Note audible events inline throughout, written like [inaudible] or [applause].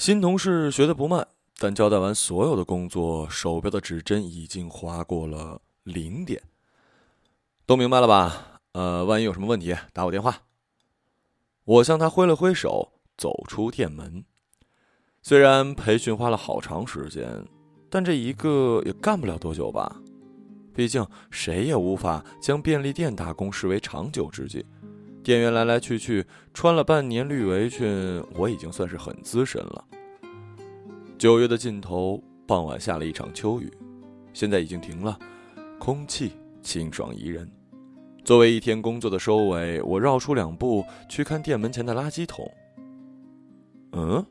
新同事学的不慢，但交代完所有的工作，手表的指针已经划过了零点。都明白了吧？呃，万一有什么问题，打我电话。我向他挥了挥手，走出店门。虽然培训花了好长时间，但这一个也干不了多久吧。毕竟谁也无法将便利店打工视为长久之计。店员来来去去，穿了半年绿围裙，我已经算是很资深了。九月的尽头，傍晚下了一场秋雨，现在已经停了，空气清爽宜人。作为一天工作的收尾，我绕出两步去看店门前的垃圾桶。嗯，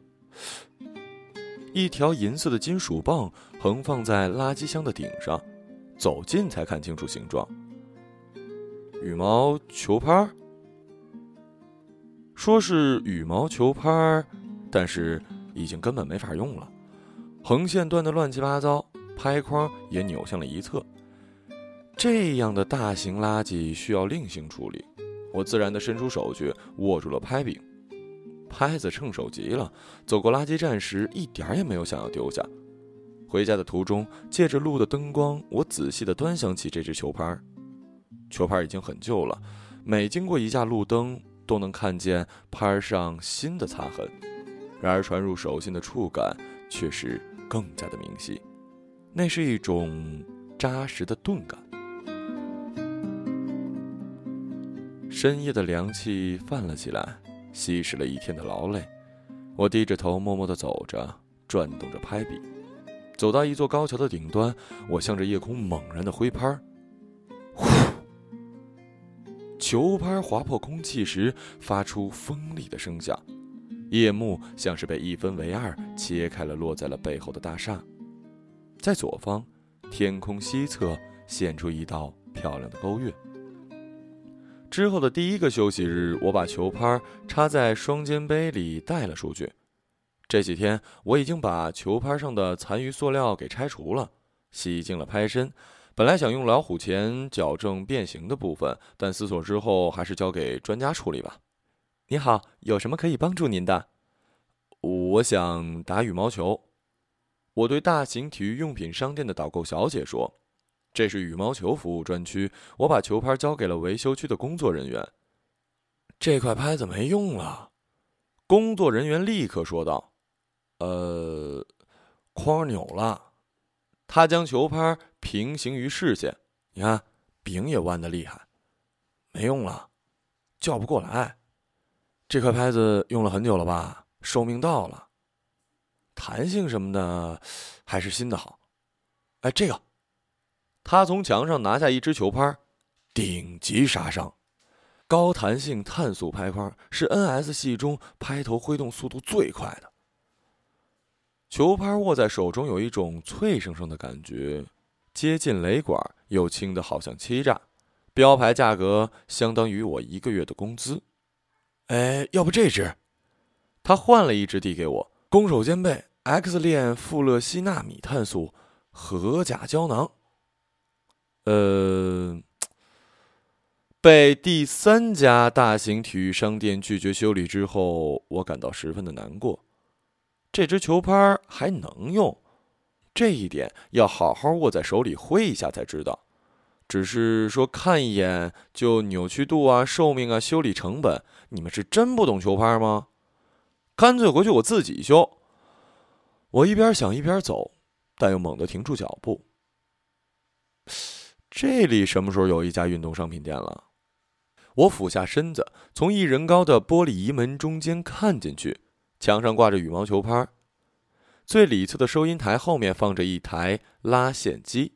一条银色的金属棒横放在垃圾箱的顶上，走近才看清楚形状。羽毛球拍。说是羽毛球拍，但是已经根本没法用了，横线断得乱七八糟，拍框也扭向了一侧。这样的大型垃圾需要另行处理，我自然的伸出手去握住了拍柄，拍子趁手极了。走过垃圾站时，一点也没有想要丢下。回家的途中，借着路的灯光，我仔细的端详起这只球拍。球拍已经很旧了，每经过一架路灯。都能看见拍上新的擦痕，然而传入手心的触感却是更加的明晰，那是一种扎实的钝感。深夜的凉气泛了起来，稀释了一天的劳累。我低着头，默默地走着，转动着拍笔，走到一座高桥的顶端，我向着夜空猛然的挥拍。球拍划破空气时发出锋利的声响，夜幕像是被一分为二切开了，落在了背后的大厦。在左方，天空西侧现出一道漂亮的勾月。之后的第一个休息日，我把球拍插在双肩背里带了出去。这几天我已经把球拍上的残余塑料给拆除了，洗净了拍身。本来想用老虎钳矫正变形的部分，但思索之后还是交给专家处理吧。你好，有什么可以帮助您的？我想打羽毛球。我对大型体育用品商店的导购小姐说：“这是羽毛球服务专区。”我把球拍交给了维修区的工作人员。这块拍子没用了，工作人员立刻说道：“呃，框扭了。”他将球拍平行于视线，你看柄也弯的厉害，没用了，叫不过来。这块拍子用了很久了吧？寿命到了，弹性什么的还是新的好。哎，这个，他从墙上拿下一只球拍，顶级杀伤，高弹性碳素拍框是 NS 系中拍头挥动速度最快的。球拍握在手中有一种脆生生的感觉，接近雷管，又轻的好像欺诈。标牌价格相当于我一个月的工资。哎，要不这只？他换了一只递给我，攻守兼备，X 链富勒烯纳米碳素合甲胶囊。呃，被第三家大型体育商店拒绝修理之后，我感到十分的难过。这只球拍还能用，这一点要好好握在手里挥一下才知道。只是说看一眼就扭曲度啊、寿命啊、修理成本，你们是真不懂球拍吗？干脆回去我自己修。我一边想一边走，但又猛地停住脚步。这里什么时候有一家运动商品店了？我俯下身子，从一人高的玻璃移门中间看进去。墙上挂着羽毛球拍，最里侧的收银台后面放着一台拉线机。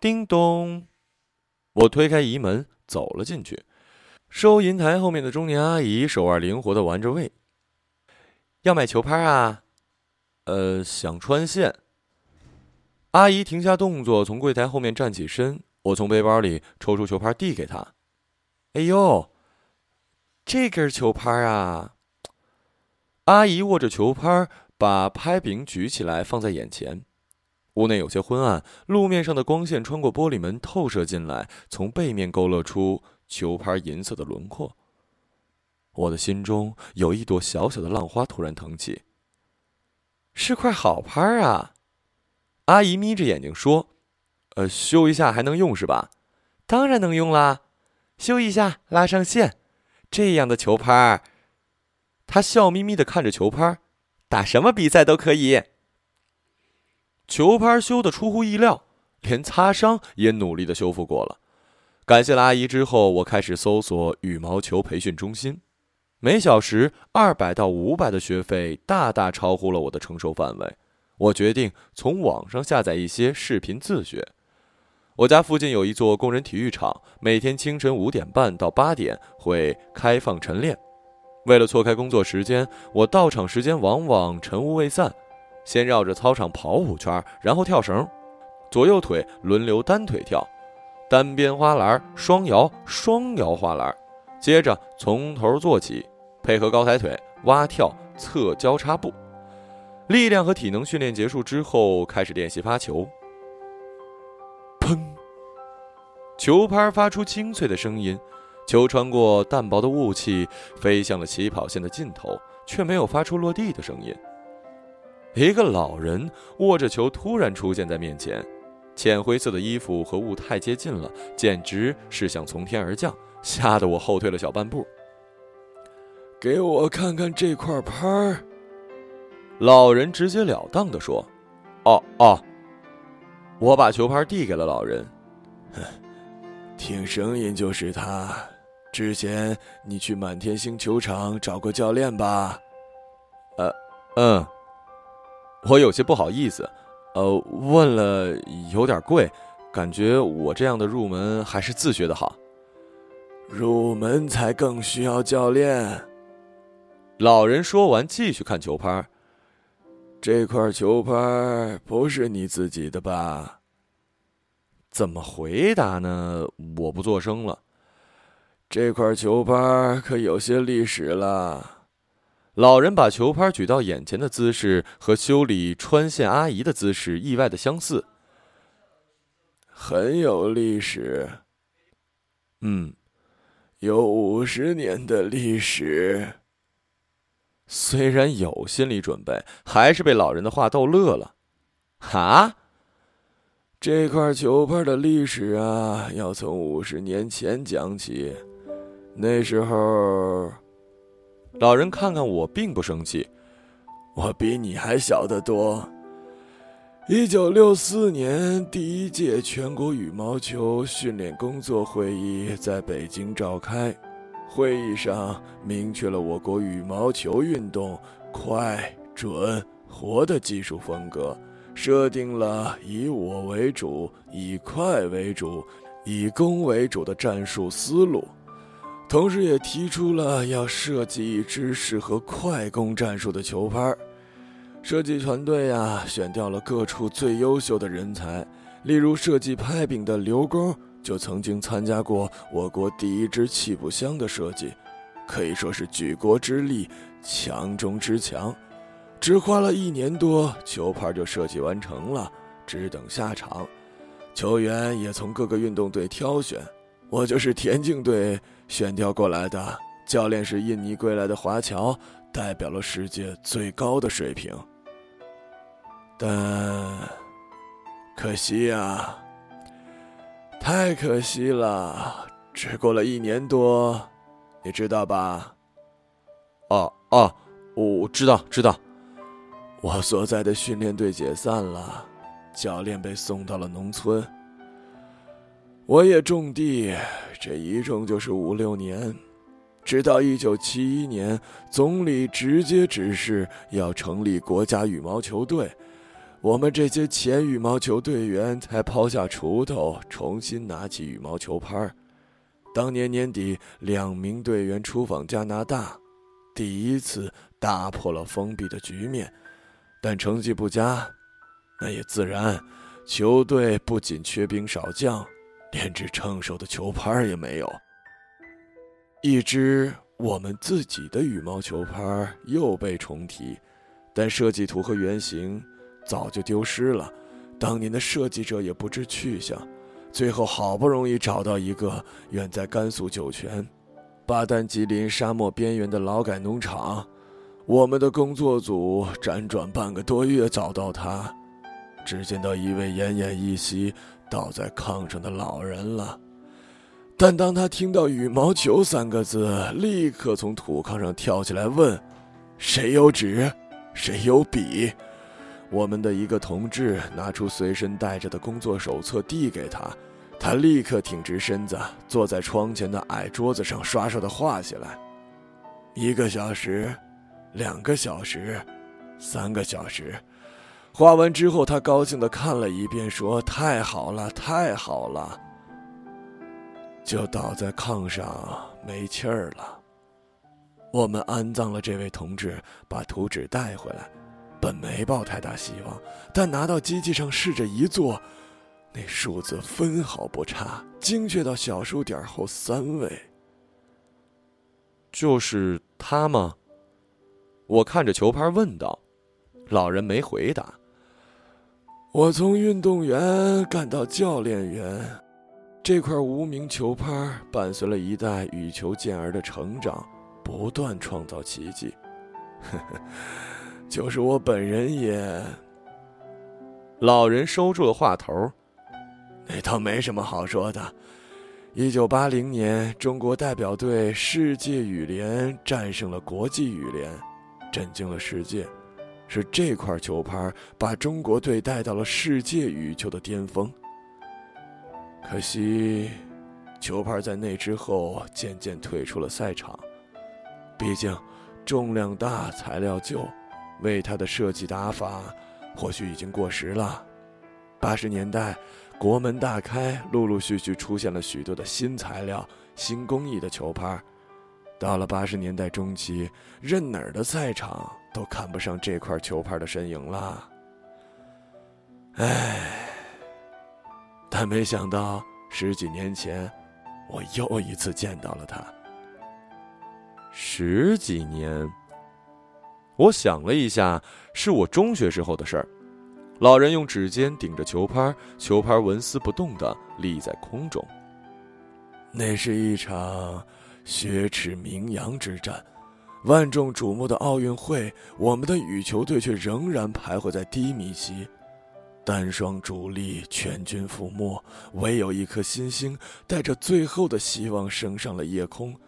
叮咚，我推开移门走了进去。收银台后面的中年阿姨手腕灵活的玩着位。要买球拍啊？呃，想穿线。阿姨停下动作，从柜台后面站起身。我从背包里抽出球拍递给她。哎呦，这根球拍啊！阿姨握着球拍，把拍柄举起来放在眼前。屋内有些昏暗，路面上的光线穿过玻璃门透射进来，从背面勾勒出球拍银色的轮廓。我的心中有一朵小小的浪花突然腾起，是块好拍啊。阿姨眯着眼睛说：“呃，修一下还能用是吧？当然能用啦，修一下拉上线，这样的球拍。”他笑眯眯的看着球拍，打什么比赛都可以。球拍修的出乎意料，连擦伤也努力的修复过了。感谢了阿姨之后，我开始搜索羽毛球培训中心，每小时二百到五百的学费大大超乎了我的承受范围。我决定从网上下载一些视频自学。我家附近有一座工人体育场，每天清晨五点半到八点会开放晨练。为了错开工作时间，我到场时间往往晨雾未散。先绕着操场跑五圈，然后跳绳，左右腿轮流单腿跳，单边花篮、双摇、双摇花篮，接着从头做起，配合高抬腿、蛙跳、侧交叉步。力量和体能训练结束之后，开始练习发球。砰！球拍发出清脆的声音，球穿过淡薄的雾气，飞向了起跑线的尽头，却没有发出落地的声音。一个老人握着球突然出现在面前，浅灰色的衣服和雾太接近了，简直是想从天而降，吓得我后退了小半步。给我看看这块拍儿。老人直截了当的说：“哦哦。”我把球拍递给了老人。听声音就是他。之前你去满天星球场找过教练吧？呃，嗯。我有些不好意思，呃，问了有点贵，感觉我这样的入门还是自学的好。入门才更需要教练。老人说完，继续看球拍。这块球拍不是你自己的吧？怎么回答呢？我不作声了。这块球拍可有些历史了。老人把球拍举到眼前的姿势和修理穿线阿姨的姿势意外的相似，很有历史。嗯，有五十年的历史。虽然有心理准备，还是被老人的话逗乐了。哈，这块球拍的历史啊，要从五十年前讲起，那时候。老人看看我，并不生气。我比你还小得多。一九六四年，第一届全国羽毛球训练工作会议在北京召开。会议上明确了我国羽毛球运动快、准、活的技术风格，设定了以我为主、以快为主、以攻为主的战术思路。同时，也提出了要设计一支适合快攻战术的球拍。设计团队呀，选调了各处最优秀的人才。例如，设计拍柄的刘工就曾经参加过我国第一支气步枪的设计，可以说是举国之力，强中之强。只花了一年多，球拍就设计完成了，只等下场。球员也从各个运动队挑选，我就是田径队。选调过来的教练是印尼归来的华侨，代表了世界最高的水平。但可惜呀，太可惜了，只过了一年多，你知道吧？哦哦，我知道知道。我所在的训练队解散了，教练被送到了农村。我也种地，这一种就是五六年，直到一九七一年，总理直接指示要成立国家羽毛球队，我们这些前羽毛球队员才抛下锄头，重新拿起羽毛球拍。当年年底，两名队员出访加拿大，第一次打破了封闭的局面，但成绩不佳，那也自然，球队不仅缺兵少将。连只称手的球拍也没有，一只我们自己的羽毛球拍又被重提，但设计图和原型早就丢失了，当年的设计者也不知去向。最后好不容易找到一个远在甘肃酒泉、巴丹吉林沙漠边缘的劳改农场，我们的工作组辗转半个多月找到他，只见到一位奄奄一息倒在炕上的老人了。但当他听到“羽毛球”三个字，立刻从土炕上跳起来问：“谁有纸？谁有笔？”我们的一个同志拿出随身带着的工作手册递给他，他立刻挺直身子，坐在窗前的矮桌子上刷刷的画起来。一个小时，两个小时，三个小时，画完之后，他高兴的看了一遍，说：“太好了，太好了！”就倒在炕上没气儿了。我们安葬了这位同志，把图纸带回来。本没抱太大希望，但拿到机器上试着一做，那数字分毫不差，精确到小数点后三位。就是他吗？我看着球拍问道。老人没回答。我从运动员干到教练员，这块无名球拍伴随了一代羽球健儿的成长，不断创造奇迹。呵呵。就是我本人也。老人收住了话头，那倒没什么好说的。一九八零年，中国代表队世界羽联战胜了国际羽联，震惊了世界。是这块球拍把中国队带到了世界羽球的巅峰。可惜，球拍在那之后渐渐退出了赛场。毕竟，重量大，材料旧。为他的设计打法，或许已经过时了。八十年代，国门大开，陆陆续续出现了许多的新材料、新工艺的球拍。到了八十年代中期，任哪儿的赛场都看不上这块球拍的身影了。唉，但没想到十几年前，我又一次见到了他。十几年。我想了一下，是我中学时候的事儿。老人用指尖顶着球拍，球拍纹丝不动的立在空中。那是一场雪耻名扬之战，万众瞩目的奥运会，我们的羽球队却仍然徘徊在低迷期，单双主力全军覆没，唯有一颗新星带着最后的希望升上了夜空。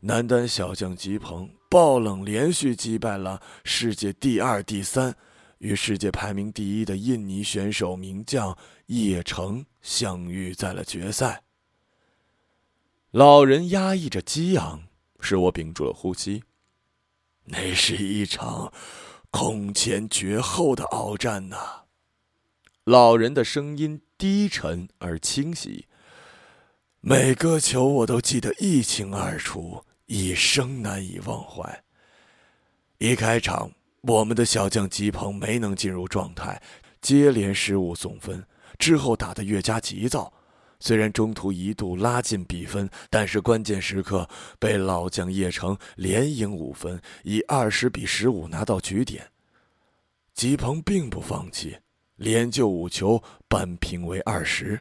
男单小将吉鹏。爆冷连续击败了世界第二、第三，与世界排名第一的印尼选手名将叶城相遇在了决赛。老人压抑着激昂，使我屏住了呼吸。那是一场空前绝后的鏖战呐！老人的声音低沉而清晰，每个球我都记得一清二楚。一生难以忘怀。一开场，我们的小将吉鹏没能进入状态，接连失误送分，之后打得越加急躁。虽然中途一度拉近比分，但是关键时刻被老将叶城连赢五分，以二十比十五拿到局点。吉鹏并不放弃，连救五球，扳平为二十。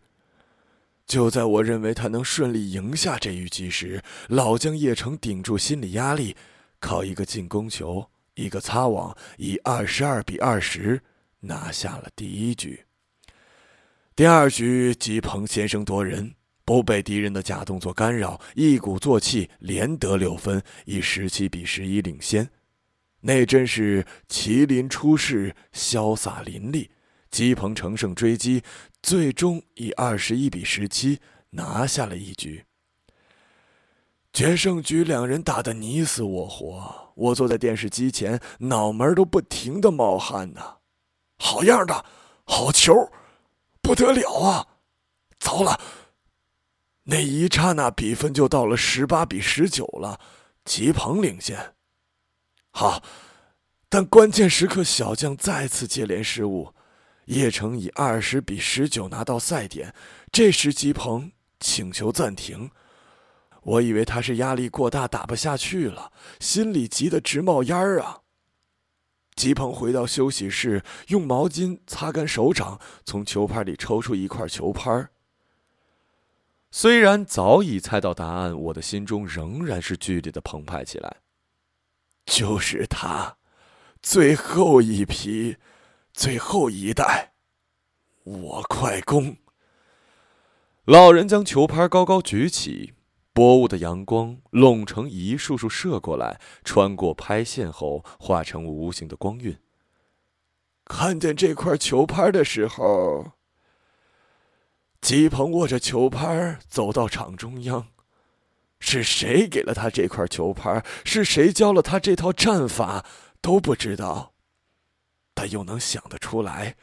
就在我认为他能顺利赢下这一局时，老将叶城顶住心理压力，靠一个进攻球、一个擦网，以二十二比二十拿下了第一局。第二局，吉鹏先声夺人，不被敌人的假动作干扰，一鼓作气连得六分，以十七比十一领先。那真是麒麟出世，潇洒淋漓。吉鹏乘胜追击，最终以二十一比十七拿下了一局。决胜局两人打得你死我活，我坐在电视机前，脑门都不停的冒汗呢。好样的，好球，不得了啊！糟了，那一刹那比分就到了十八比十九了，吉鹏领先。好，但关键时刻小将再次接连失误。叶城以二十比十九拿到赛点，这时吉鹏请求暂停。我以为他是压力过大打不下去了，心里急得直冒烟儿啊。吉鹏回到休息室，用毛巾擦干手掌，从球拍里抽出一块球拍。虽然早已猜到答案，我的心中仍然是剧烈的澎湃起来。就是他，最后一批，最后一代，我快攻！老人将球拍高高举起，薄雾的阳光拢成一束束射过来，穿过拍线后化成无形的光晕。看见这块球拍的时候，吉鹏握着球拍走到场中央。是谁给了他这块球拍？是谁教了他这套战法？都不知道。但又能想得出来，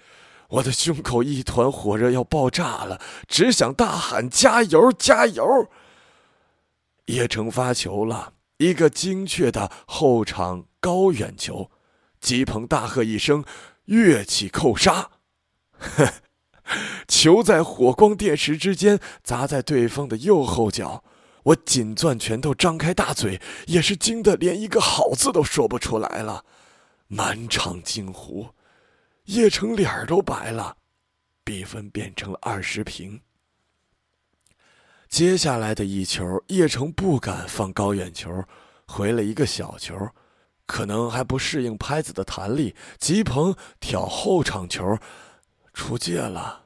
我的胸口一团火热，要爆炸了，只想大喊：“加油，加油！”叶城发球了，一个精确的后场高远球。吉鹏大喝一声：“跃起扣杀！” [laughs] 球在火光电石之间砸在对方的右后脚。我紧攥拳头，张开大嘴，也是惊得连一个好字都说不出来了，满场惊呼，叶城脸儿都白了，比分变成了二十平。接下来的一球，叶城不敢放高远球，回了一个小球，可能还不适应拍子的弹力，吉鹏挑后场球，出界了。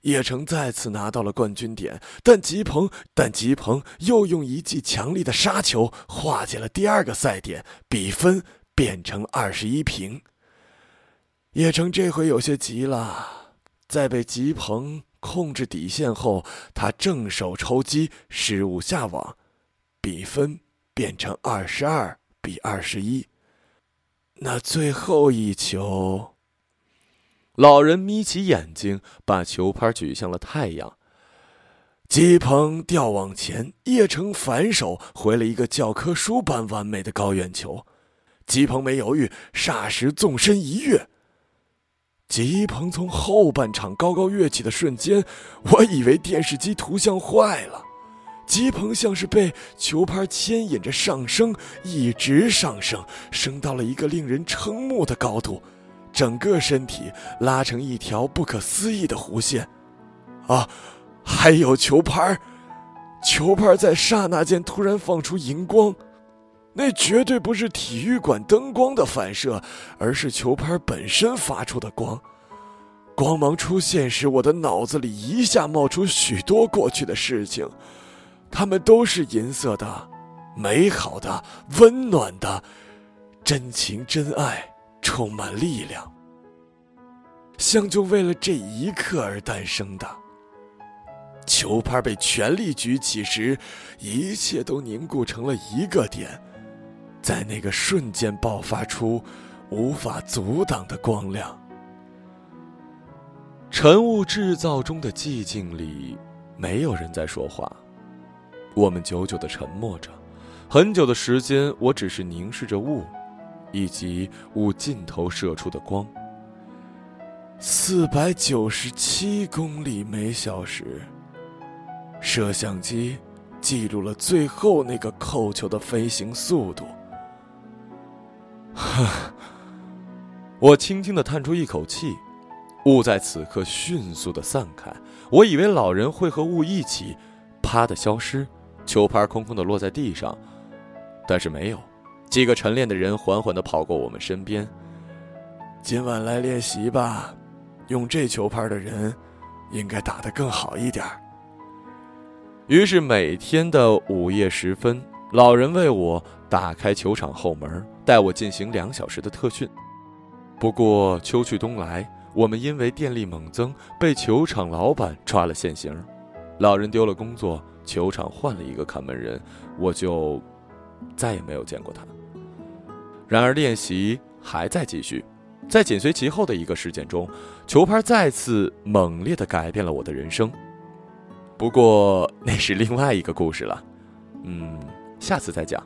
叶城再次拿到了冠军点，但吉鹏，但吉鹏又用一记强力的杀球化解了第二个赛点，比分变成二十一平。叶城这回有些急了，在被吉鹏控制底线后，他正手抽击失误下网，比分变成二十二比二十一。那最后一球。老人眯起眼睛，把球拍举向了太阳。吉鹏吊往前，叶城反手回了一个教科书般完美的高远球。吉鹏没犹豫，霎时纵身一跃。吉鹏从后半场高高跃起的瞬间，我以为电视机图像坏了。吉鹏像是被球拍牵引着上升，一直上升，升到了一个令人瞠目的高度。整个身体拉成一条不可思议的弧线，啊，还有球拍球拍在刹那间突然放出荧光，那绝对不是体育馆灯光的反射，而是球拍本身发出的光。光芒出现时，我的脑子里一下冒出许多过去的事情，它们都是银色的，美好的，温暖的，真情真爱。充满力量，像就为了这一刻而诞生的。球拍被全力举起时，一切都凝固成了一个点，在那个瞬间爆发出无法阻挡的光亮。晨雾制造中的寂静里，没有人在说话。我们久久的沉默着，很久的时间，我只是凝视着雾。以及雾尽头射出的光，四百九十七公里每小时。摄像机记录了最后那个扣球的飞行速度。[laughs] 我轻轻的叹出一口气，雾在此刻迅速的散开。我以为老人会和雾一起，啪的消失，球拍空空的落在地上，但是没有。几个晨练的人缓缓地跑过我们身边。今晚来练习吧，用这球拍的人，应该打得更好一点。于是每天的午夜时分，老人为我打开球场后门，带我进行两小时的特训。不过秋去冬来，我们因为电力猛增，被球场老板抓了现行。老人丢了工作，球场换了一个看门人，我就再也没有见过他。然而练习还在继续，在紧随其后的一个事件中，球拍再次猛烈地改变了我的人生。不过那是另外一个故事了，嗯，下次再讲。